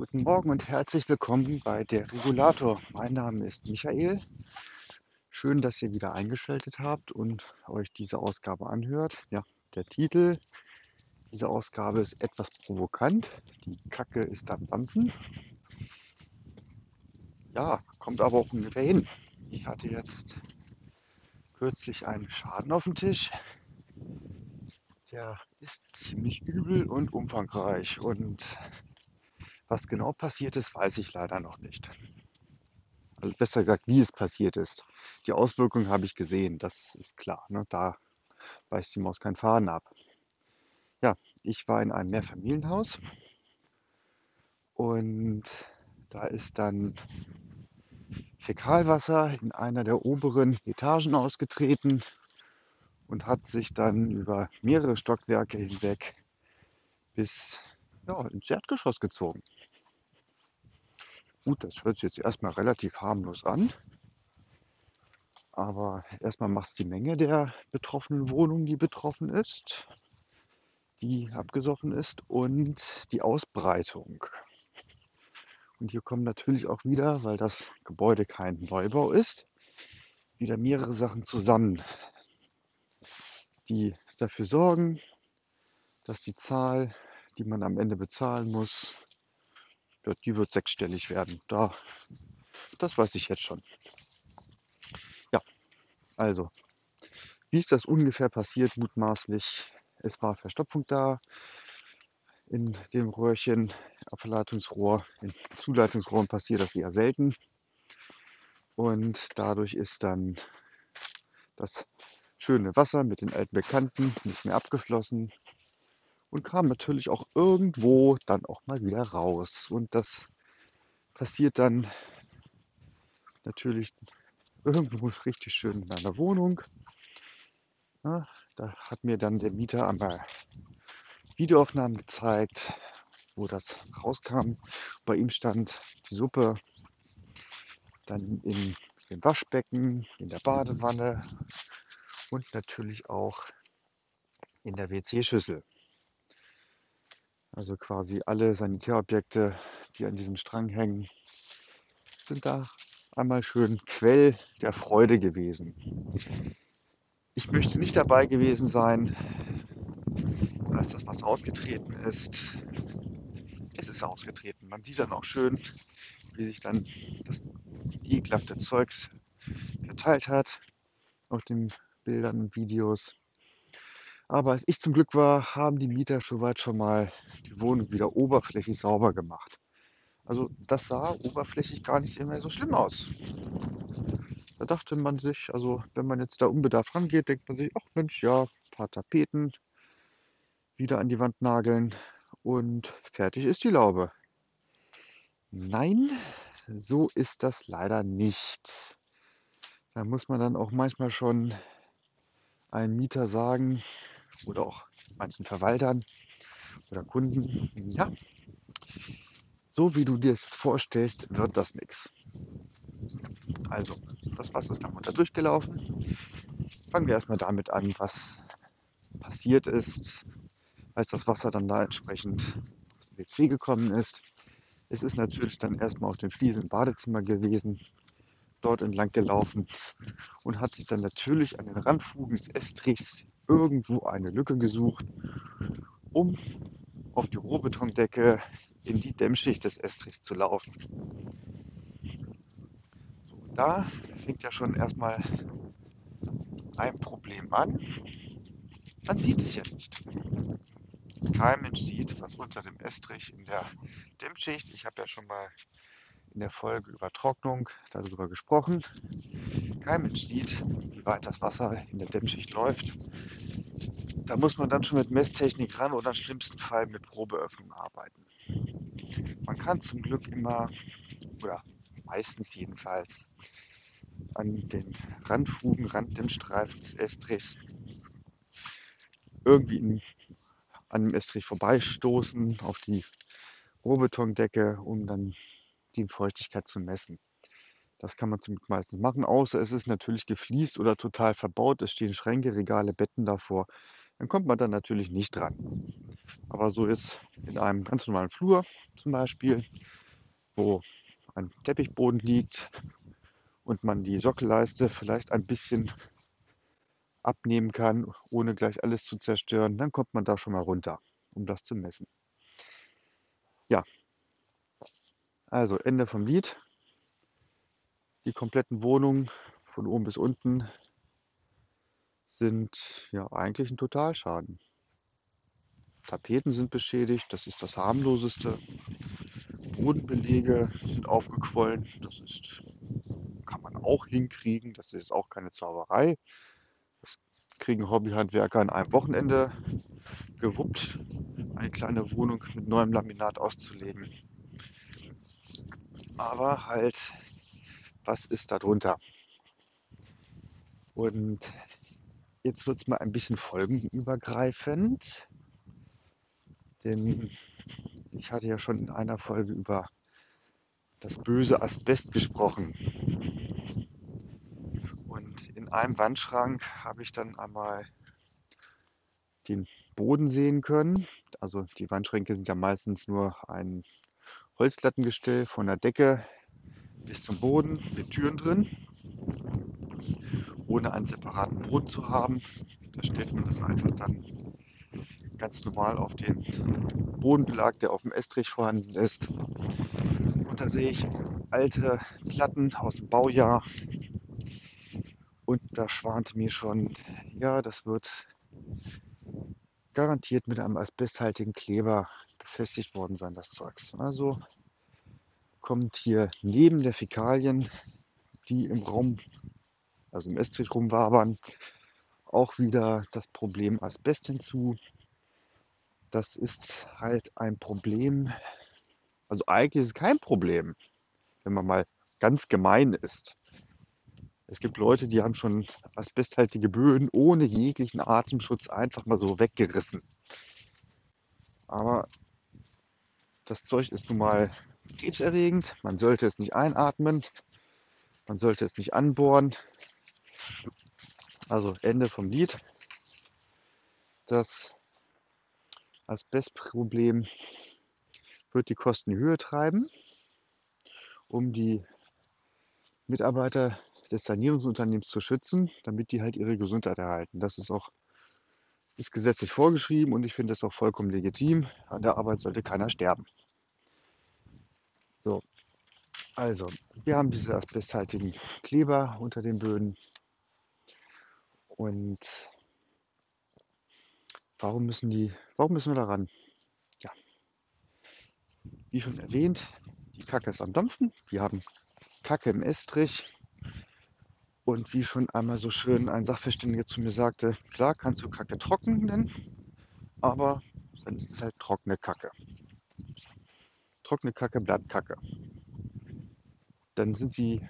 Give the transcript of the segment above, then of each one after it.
Guten Morgen und herzlich willkommen bei der Regulator. Mein Name ist Michael. Schön, dass ihr wieder eingeschaltet habt und euch diese Ausgabe anhört. Ja, der Titel dieser Ausgabe ist etwas provokant. Die Kacke ist am Dampfen. Ja, kommt aber auch ungefähr hin. Ich hatte jetzt kürzlich einen Schaden auf dem Tisch. Der ist ziemlich übel und umfangreich und was genau passiert ist, weiß ich leider noch nicht. Also besser gesagt, wie es passiert ist. Die Auswirkungen habe ich gesehen, das ist klar. Ne? Da beißt die Maus keinen Faden ab. Ja, ich war in einem Mehrfamilienhaus und da ist dann Fäkalwasser in einer der oberen Etagen ausgetreten und hat sich dann über mehrere Stockwerke hinweg bis ja, ins Erdgeschoss gezogen. Gut, das hört sich jetzt erstmal relativ harmlos an. Aber erstmal macht es die Menge der betroffenen Wohnung, die betroffen ist, die abgesoffen ist und die Ausbreitung. Und hier kommen natürlich auch wieder, weil das Gebäude kein Neubau ist, wieder mehrere Sachen zusammen, die dafür sorgen, dass die Zahl die man am Ende bezahlen muss, die wird sechsstellig werden. Da, das weiß ich jetzt schon. Ja, also, wie ist das ungefähr passiert, mutmaßlich? Es war Verstopfung da in dem Röhrchen, Abverleitungsrohr. In Zuleitungsrohren passiert das eher selten. Und dadurch ist dann das schöne Wasser mit den alten Bekannten nicht mehr abgeflossen und kam natürlich auch irgendwo dann auch mal wieder raus. Und das passiert dann natürlich irgendwo richtig schön in einer Wohnung. Ja, da hat mir dann der Mieter einmal Videoaufnahmen gezeigt, wo das rauskam. Bei ihm stand die Suppe dann in dem Waschbecken, in der Badewanne und natürlich auch in der WC-Schüssel. Also quasi alle Sanitärobjekte, die an diesem Strang hängen, sind da einmal schön Quell der Freude gewesen. Ich möchte nicht dabei gewesen sein, als das was ausgetreten ist. Es ist ausgetreten. Man sieht dann auch schön, wie sich dann das ekelhafte Zeugs verteilt hat auf den Bildern und Videos. Aber als ich zum Glück war, haben die Mieter soweit schon mal die Wohnung wieder oberflächlich sauber gemacht. Also das sah oberflächlich gar nicht mehr so schlimm aus. Da dachte man sich, also wenn man jetzt da unbedarft rangeht, denkt man sich, ach Mensch, ja, ein paar Tapeten wieder an die Wand nageln und fertig ist die Laube. Nein, so ist das leider nicht. Da muss man dann auch manchmal schon einem Mieter sagen, oder auch manchen Verwaltern oder Kunden, ja, so wie du dir es vorstellst, wird das nichts. Also, das Wasser ist dann runter durchgelaufen. Fangen wir erstmal damit an, was passiert ist, als das Wasser dann da entsprechend dem WC gekommen ist. Es ist natürlich dann erstmal auf dem Fliesen im Badezimmer gewesen, dort entlang gelaufen und hat sich dann natürlich an den Randfugen des Estrichs irgendwo eine Lücke gesucht, um auf die Rohbetondecke in die Dämmschicht des Estrichs zu laufen. So, da fängt ja schon erstmal ein Problem an. Man sieht es ja nicht. Kein Mensch sieht, was unter dem Estrich in der Dämmschicht. Ich habe ja schon mal in der Folge über Trocknung darüber gesprochen. Kein Mensch sieht, wie weit das Wasser in der Dämmschicht läuft. Da muss man dann schon mit Messtechnik ran oder im schlimmsten Fall mit Probeöffnung arbeiten. Man kann zum Glück immer, oder meistens jedenfalls, an den Randfugen, Randdämmstreifen des Estrichs irgendwie in, an dem Estrich vorbeistoßen auf die Rohbetondecke, um dann die Feuchtigkeit zu messen. Das kann man zum Glück meistens machen, außer es ist natürlich gefliest oder total verbaut. Es stehen Schränke, Regale, Betten davor. Dann kommt man dann natürlich nicht dran. Aber so ist in einem ganz normalen Flur zum Beispiel, wo ein Teppichboden liegt und man die Sockelleiste vielleicht ein bisschen abnehmen kann, ohne gleich alles zu zerstören, dann kommt man da schon mal runter, um das zu messen. Ja, also Ende vom Lied. Die kompletten Wohnungen von oben bis unten sind ja eigentlich ein Totalschaden. Tapeten sind beschädigt, das ist das harmloseste. Bodenbelege sind aufgequollen, das ist, kann man auch hinkriegen, das ist auch keine Zauberei. Das kriegen Hobbyhandwerker an einem Wochenende gewuppt, eine kleine Wohnung mit neuem Laminat auszulegen. Aber halt, was ist da drunter? Und jetzt wird es mal ein bisschen folgenübergreifend. Denn ich hatte ja schon in einer Folge über das böse Asbest gesprochen. Und in einem Wandschrank habe ich dann einmal den Boden sehen können. Also die Wandschränke sind ja meistens nur ein Holzlattengestell von der Decke bis zum Boden mit Türen drin, ohne einen separaten Boden zu haben. Da stellt man das einfach dann ganz normal auf den Bodenbelag, der auf dem Estrich vorhanden ist. Und da sehe ich alte Platten aus dem Baujahr. Und da schwante mir schon, ja, das wird garantiert mit einem asbesthaltigen Kleber befestigt worden sein, das Zeugs. Also kommt hier neben der Fäkalien, die im Raum, also im Estrich rumwabern, auch wieder das Problem Asbest hinzu. Das ist halt ein Problem. Also eigentlich ist es kein Problem, wenn man mal ganz gemein ist. Es gibt Leute, die haben schon asbesthaltige Böden ohne jeglichen Atemschutz einfach mal so weggerissen. Aber das Zeug ist nun mal krebserregend. Man sollte es nicht einatmen. Man sollte es nicht anbohren. Also Ende vom Lied. Das Asbestproblem wird die Kosten in Höhe treiben, um die Mitarbeiter des Sanierungsunternehmens zu schützen, damit die halt ihre Gesundheit erhalten. Das ist auch ist gesetzlich vorgeschrieben und ich finde das auch vollkommen legitim. An der Arbeit sollte keiner sterben. So, also, wir haben diese asbesthaltigen Kleber unter den Böden. Und warum müssen die, warum müssen wir daran? Ja, wie schon erwähnt, die Kacke ist am Dampfen. Wir haben Kacke im Estrich. Und wie schon einmal so schön ein Sachverständiger zu mir sagte, klar kannst du Kacke trocken nennen, aber dann ist es halt trockene Kacke. Trockene Kacke bleibt Kacke. Dann sind die,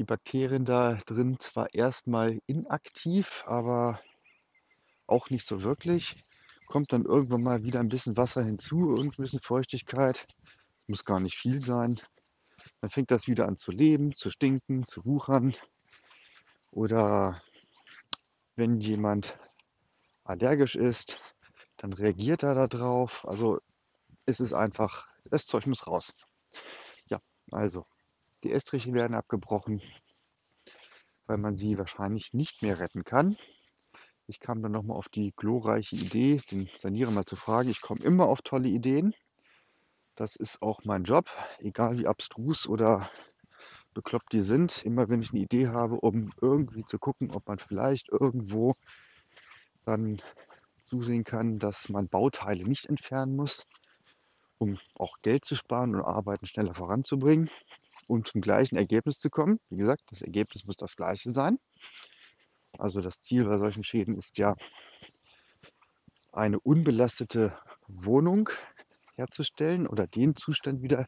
die Bakterien da drin zwar erstmal inaktiv, aber auch nicht so wirklich. Kommt dann irgendwann mal wieder ein bisschen Wasser hinzu, ein bisschen Feuchtigkeit. Muss gar nicht viel sein. Dann fängt das wieder an zu leben, zu stinken, zu wuchern. Oder wenn jemand allergisch ist, dann reagiert er darauf. Also es ist einfach, das Zeug muss raus. Ja, also die Estriche werden abgebrochen, weil man sie wahrscheinlich nicht mehr retten kann. Ich kam dann nochmal auf die glorreiche Idee, den Sanierer mal zu fragen. Ich komme immer auf tolle Ideen. Das ist auch mein Job, egal wie abstrus oder bekloppt die sind. Immer wenn ich eine Idee habe, um irgendwie zu gucken, ob man vielleicht irgendwo dann zusehen kann, dass man Bauteile nicht entfernen muss, um auch Geld zu sparen und Arbeiten schneller voranzubringen und zum gleichen Ergebnis zu kommen. Wie gesagt, das Ergebnis muss das gleiche sein. Also das Ziel bei solchen Schäden ist ja eine unbelastete Wohnung herzustellen oder den Zustand wieder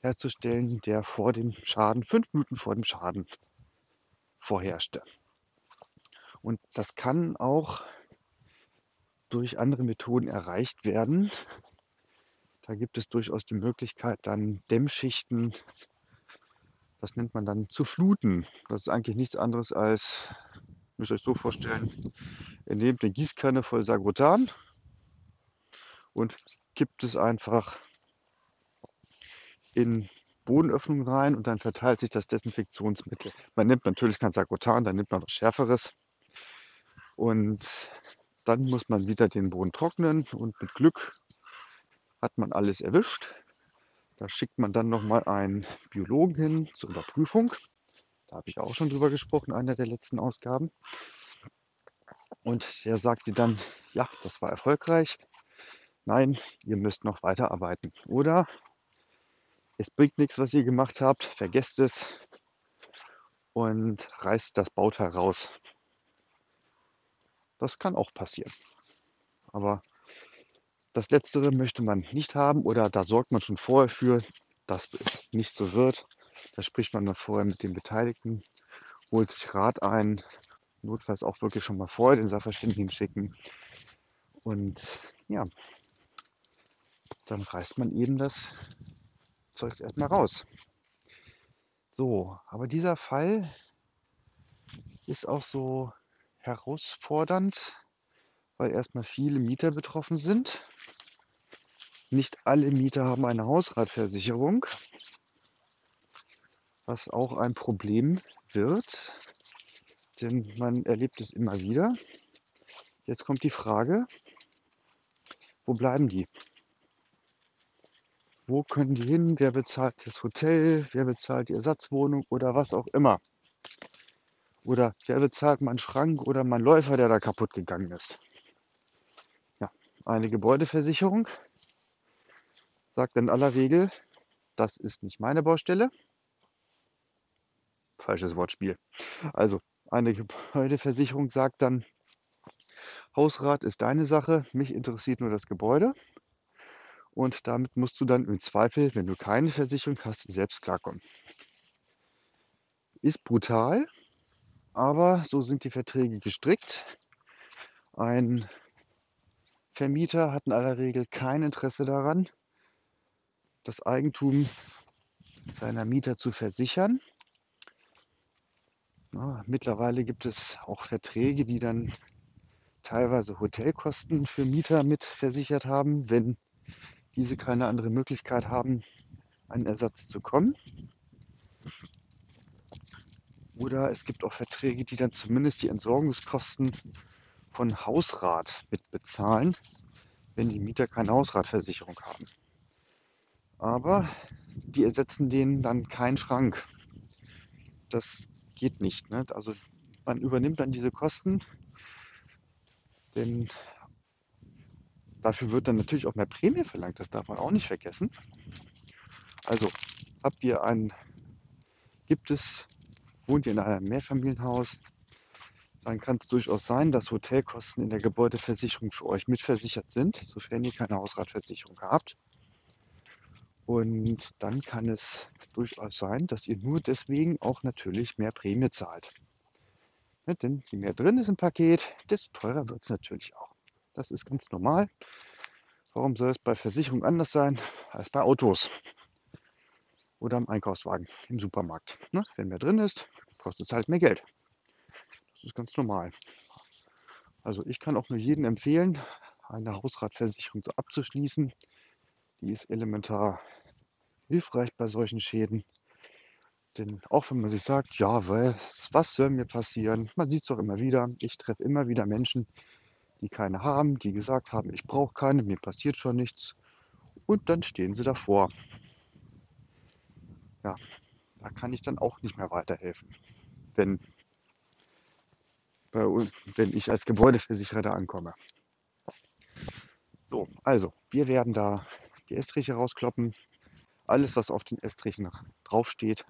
herzustellen, der vor dem Schaden, fünf Minuten vor dem Schaden vorherrschte. Und das kann auch durch andere Methoden erreicht werden. Da gibt es durchaus die Möglichkeit, dann Dämmschichten, das nennt man dann zu fluten. Das ist eigentlich nichts anderes als Müsst ihr euch so vorstellen, ihr nehmt eine Gießkanne voll Sagrotan und kippt es einfach in Bodenöffnungen rein und dann verteilt sich das Desinfektionsmittel. Man nimmt natürlich kein Sagrotan, dann nimmt man was Schärferes. Und dann muss man wieder den Boden trocknen und mit Glück hat man alles erwischt. Da schickt man dann nochmal einen Biologen hin zur Überprüfung. Da habe ich auch schon drüber gesprochen, in einer der letzten Ausgaben. Und der sagte dann, ja, das war erfolgreich. Nein, ihr müsst noch weiterarbeiten. Oder es bringt nichts, was ihr gemacht habt, vergesst es und reißt das Bauteil raus. Das kann auch passieren. Aber das Letztere möchte man nicht haben oder da sorgt man schon vorher für, dass es nicht so wird. Da spricht man dann vorher mit den Beteiligten, holt sich Rat ein, notfalls auch wirklich schon mal vorher den Sachverständigen schicken. Und ja, dann reißt man eben das Zeug erstmal raus. So, aber dieser Fall ist auch so herausfordernd, weil erstmal viele Mieter betroffen sind. Nicht alle Mieter haben eine Hausratversicherung, was auch ein Problem wird, denn man erlebt es immer wieder. Jetzt kommt die Frage, wo bleiben die? Wo können die hin? Wer bezahlt das Hotel? Wer bezahlt die Ersatzwohnung oder was auch immer? Oder wer bezahlt meinen Schrank oder meinen Läufer, der da kaputt gegangen ist? Eine Gebäudeversicherung sagt in aller Regel, das ist nicht meine Baustelle. Falsches Wortspiel. Also eine Gebäudeversicherung sagt dann, Hausrat ist deine Sache, mich interessiert nur das Gebäude. Und damit musst du dann im Zweifel, wenn du keine Versicherung hast, selbst klarkommen. Ist brutal, aber so sind die Verträge gestrickt. Ein Vermieter hat in aller Regel kein Interesse daran, das Eigentum seiner Mieter zu versichern. Ja, mittlerweile gibt es auch Verträge, die dann teilweise Hotelkosten für Mieter mit versichert haben, wenn diese keine andere Möglichkeit haben, einen Ersatz zu kommen. Oder es gibt auch Verträge, die dann zumindest die Entsorgungskosten von Hausrat mitbezahlen, wenn die Mieter keine Hausratversicherung haben. Aber die ersetzen denen dann keinen Schrank. Das geht nicht. Ne? Also man übernimmt dann diese Kosten, denn Dafür wird dann natürlich auch mehr Prämie verlangt, das darf man auch nicht vergessen. Also habt ihr ein, gibt es, wohnt ihr in einem Mehrfamilienhaus, dann kann es durchaus sein, dass Hotelkosten in der Gebäudeversicherung für euch mitversichert sind, sofern ihr keine Hausratversicherung habt. Und dann kann es durchaus sein, dass ihr nur deswegen auch natürlich mehr Prämie zahlt. Ja, denn je mehr drin ist im Paket, desto teurer wird es natürlich auch. Das ist ganz normal. Warum soll es bei Versicherung anders sein als bei Autos oder im Einkaufswagen im Supermarkt? Ne? Wenn mehr drin ist, kostet es halt mehr Geld. Ist ganz normal. Also ich kann auch nur jedem empfehlen, eine Hausratversicherung abzuschließen. Die ist elementar hilfreich bei solchen Schäden. Denn auch wenn man sich sagt, ja, was soll mir passieren? Man sieht es doch immer wieder. Ich treffe immer wieder Menschen, die keine haben, die gesagt haben, ich brauche keine, mir passiert schon nichts. Und dann stehen sie davor. Ja, da kann ich dann auch nicht mehr weiterhelfen, wenn, wenn ich als Gebäudeversicherer da ankomme. So, also, wir werden da die Estriche rauskloppen. Alles, was auf den Estrichen draufsteht,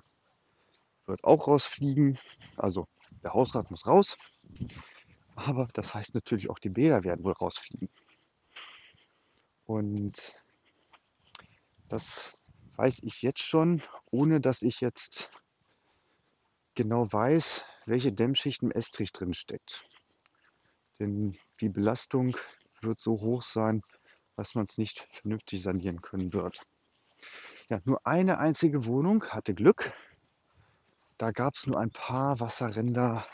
wird auch rausfliegen. Also, der Hausrat muss raus. Aber das heißt natürlich auch, die Bäder werden wohl rausfliegen. Und das weiß ich jetzt schon, ohne dass ich jetzt genau weiß, welche Dämmschicht im Estrich drin steckt. Denn die Belastung wird so hoch sein, dass man es nicht vernünftig sanieren können wird. Ja, nur eine einzige Wohnung hatte Glück. Da gab es nur ein paar Wasserränder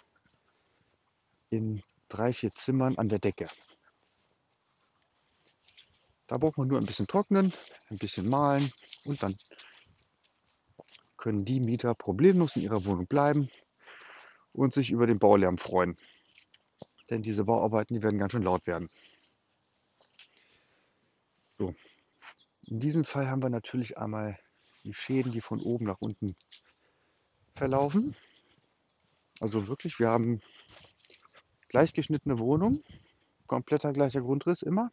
in drei, vier Zimmern an der Decke. Da braucht man nur ein bisschen trocknen, ein bisschen malen und dann können die Mieter problemlos in ihrer Wohnung bleiben und sich über den Baulärm freuen. Denn diese Bauarbeiten, die werden ganz schön laut werden. So. In diesem Fall haben wir natürlich einmal die Schäden, die von oben nach unten verlaufen. Also wirklich, wir haben gleichgeschnittene Wohnung, kompletter gleicher Grundriss immer.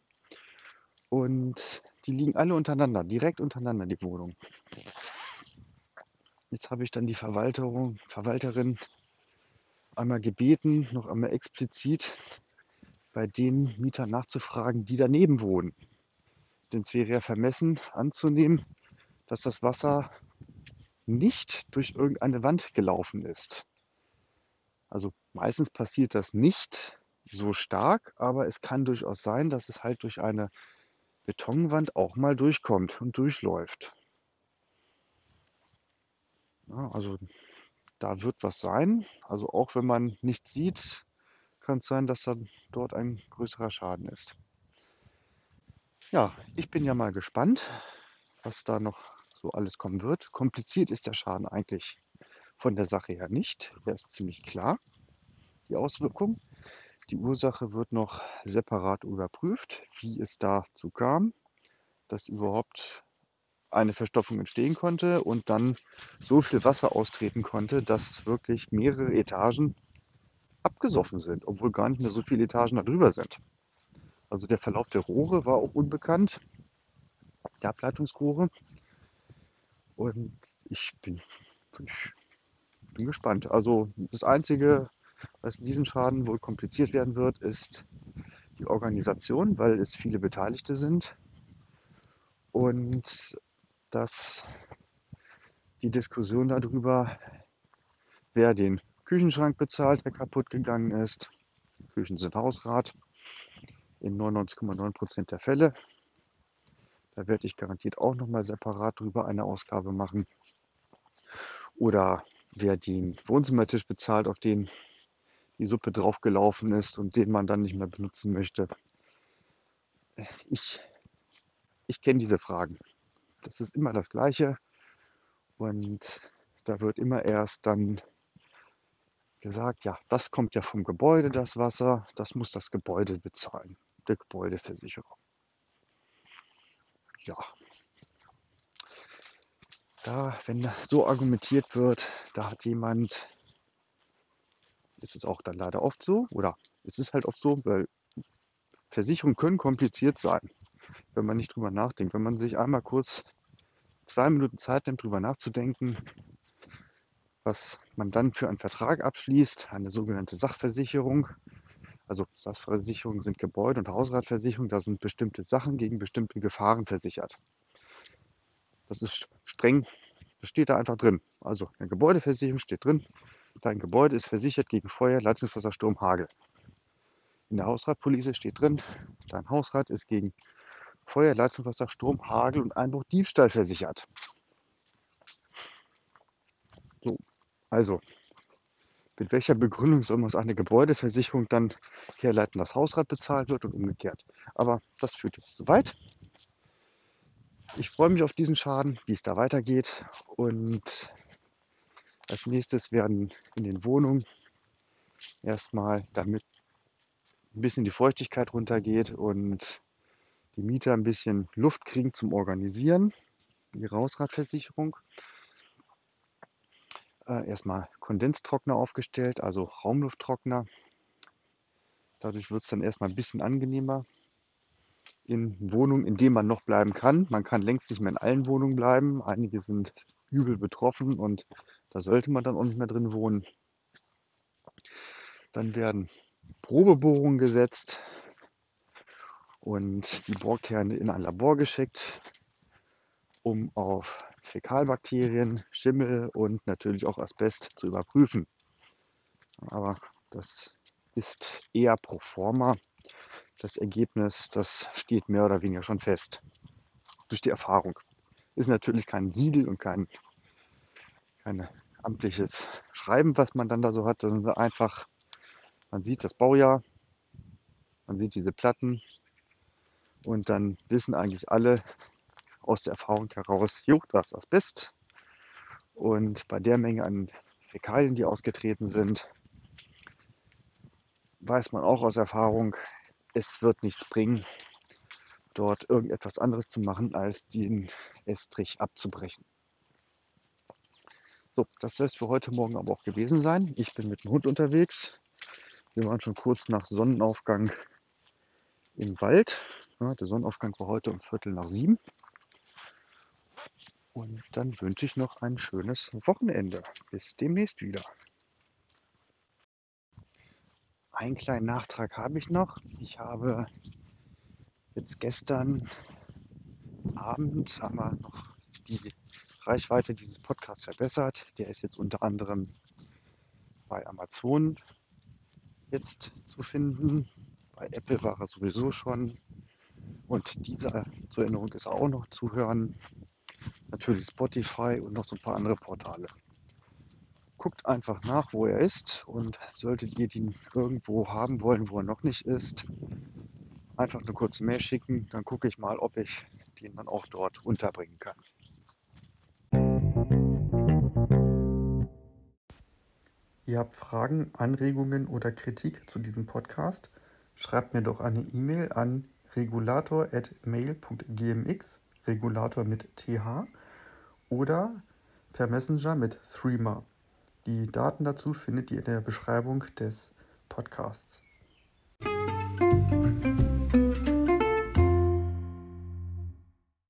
Und die liegen alle untereinander, direkt untereinander, die Wohnung. Jetzt habe ich dann die Verwalterung, Verwalterin einmal gebeten, noch einmal explizit bei den Mietern nachzufragen, die daneben wohnen. Denn es wäre ja vermessen anzunehmen, dass das Wasser nicht durch irgendeine Wand gelaufen ist. Also meistens passiert das nicht so stark, aber es kann durchaus sein, dass es halt durch eine Betonwand auch mal durchkommt und durchläuft. Ja, also da wird was sein. Also auch wenn man nichts sieht, kann es sein, dass dann dort ein größerer Schaden ist. Ja, ich bin ja mal gespannt, was da noch so alles kommen wird. Kompliziert ist der Schaden eigentlich von der Sache her nicht. Der ist ziemlich klar, die Auswirkung. Die Ursache wird noch separat überprüft, wie es dazu kam, dass überhaupt eine Verstopfung entstehen konnte und dann so viel Wasser austreten konnte, dass wirklich mehrere Etagen abgesoffen sind, obwohl gar nicht mehr so viele Etagen darüber sind. Also der Verlauf der Rohre war auch unbekannt, der Ableitungsrohre. Und ich bin, ich bin gespannt. Also das Einzige, was in diesem Schaden wohl kompliziert werden wird, ist die Organisation, weil es viele Beteiligte sind. Und dass die Diskussion darüber, wer den Küchenschrank bezahlt, der kaputt gegangen ist. Küchen sind Hausrat in 99,9 Prozent der Fälle. Da werde ich garantiert auch nochmal separat drüber eine Ausgabe machen. Oder wer den Wohnzimmertisch bezahlt, auf den die Suppe draufgelaufen ist und den man dann nicht mehr benutzen möchte. Ich, ich kenne diese Fragen. Das ist immer das Gleiche. Und da wird immer erst dann gesagt, ja, das kommt ja vom Gebäude, das Wasser, das muss das Gebäude bezahlen, der Gebäudeversicherung. Ja, da, wenn so argumentiert wird, da hat jemand, ist es auch dann leider oft so, oder es ist halt oft so, weil Versicherungen können kompliziert sein wenn man nicht drüber nachdenkt. Wenn man sich einmal kurz zwei Minuten Zeit nimmt, drüber nachzudenken, was man dann für einen Vertrag abschließt, eine sogenannte Sachversicherung. Also Sachversicherungen sind Gebäude- und Hausratversicherung, da sind bestimmte Sachen gegen bestimmte Gefahren versichert. Das ist streng, das steht da einfach drin. Also eine Gebäudeversicherung steht drin, dein Gebäude ist versichert gegen Feuer, Leitungswasser, Sturm, Hagel. In der Hausratpolice steht drin, dein Hausrat ist gegen Feuer, Leitungswasser, Sturm, Hagel und Einbruch, Diebstahl versichert. So, also, mit welcher Begründung soll man aus einer Gebäudeversicherung dann herleiten, dass Hausrat bezahlt wird und umgekehrt? Aber das führt jetzt zu weit. Ich freue mich auf diesen Schaden, wie es da weitergeht. Und als nächstes werden in den Wohnungen erstmal, damit ein bisschen die Feuchtigkeit runtergeht und die Mieter ein bisschen Luft kriegen zum Organisieren, die Hausratversicherung. Äh, erstmal Kondenstrockner aufgestellt, also Raumlufttrockner. Dadurch wird es dann erstmal ein bisschen angenehmer in Wohnungen, in denen man noch bleiben kann. Man kann längst nicht mehr in allen Wohnungen bleiben. Einige sind übel betroffen und da sollte man dann auch nicht mehr drin wohnen. Dann werden Probebohrungen gesetzt, und die Bohrkerne in ein Labor geschickt, um auf Fäkalbakterien, Schimmel und natürlich auch Asbest zu überprüfen. Aber das ist eher pro forma. Das Ergebnis, das steht mehr oder weniger schon fest. Durch die Erfahrung. Ist natürlich kein Siegel und kein, kein amtliches Schreiben, was man dann da so hat, sondern einfach Man sieht das Baujahr, man sieht diese Platten und dann wissen eigentlich alle aus der Erfahrung heraus, jo, das ist Asbest. Und bei der Menge an Fäkalien, die ausgetreten sind, weiß man auch aus Erfahrung, es wird nichts bringen, dort irgendetwas anderes zu machen, als den Estrich abzubrechen. So, das soll es für heute Morgen aber auch gewesen sein. Ich bin mit dem Hund unterwegs. Wir waren schon kurz nach Sonnenaufgang im Wald. Ja, der Sonnenaufgang war heute um Viertel nach sieben. Und dann wünsche ich noch ein schönes Wochenende. Bis demnächst wieder. Einen kleinen Nachtrag habe ich noch. Ich habe jetzt gestern Abend haben wir noch die Reichweite dieses Podcasts verbessert. Der ist jetzt unter anderem bei Amazon jetzt zu finden. Bei Apple war er sowieso schon. Und dieser zur Erinnerung ist auch noch zu hören. Natürlich Spotify und noch so ein paar andere Portale guckt einfach nach, wo er ist und solltet ihr ihn irgendwo haben wollen, wo er noch nicht ist, einfach eine kurze Mail schicken, dann gucke ich mal, ob ich den dann auch dort unterbringen kann. Ihr habt Fragen, Anregungen oder Kritik zu diesem Podcast? Schreibt mir doch eine E-Mail an regulator.mail.gmx, Regulator mit TH, oder per Messenger mit Threema. Die Daten dazu findet ihr in der Beschreibung des Podcasts.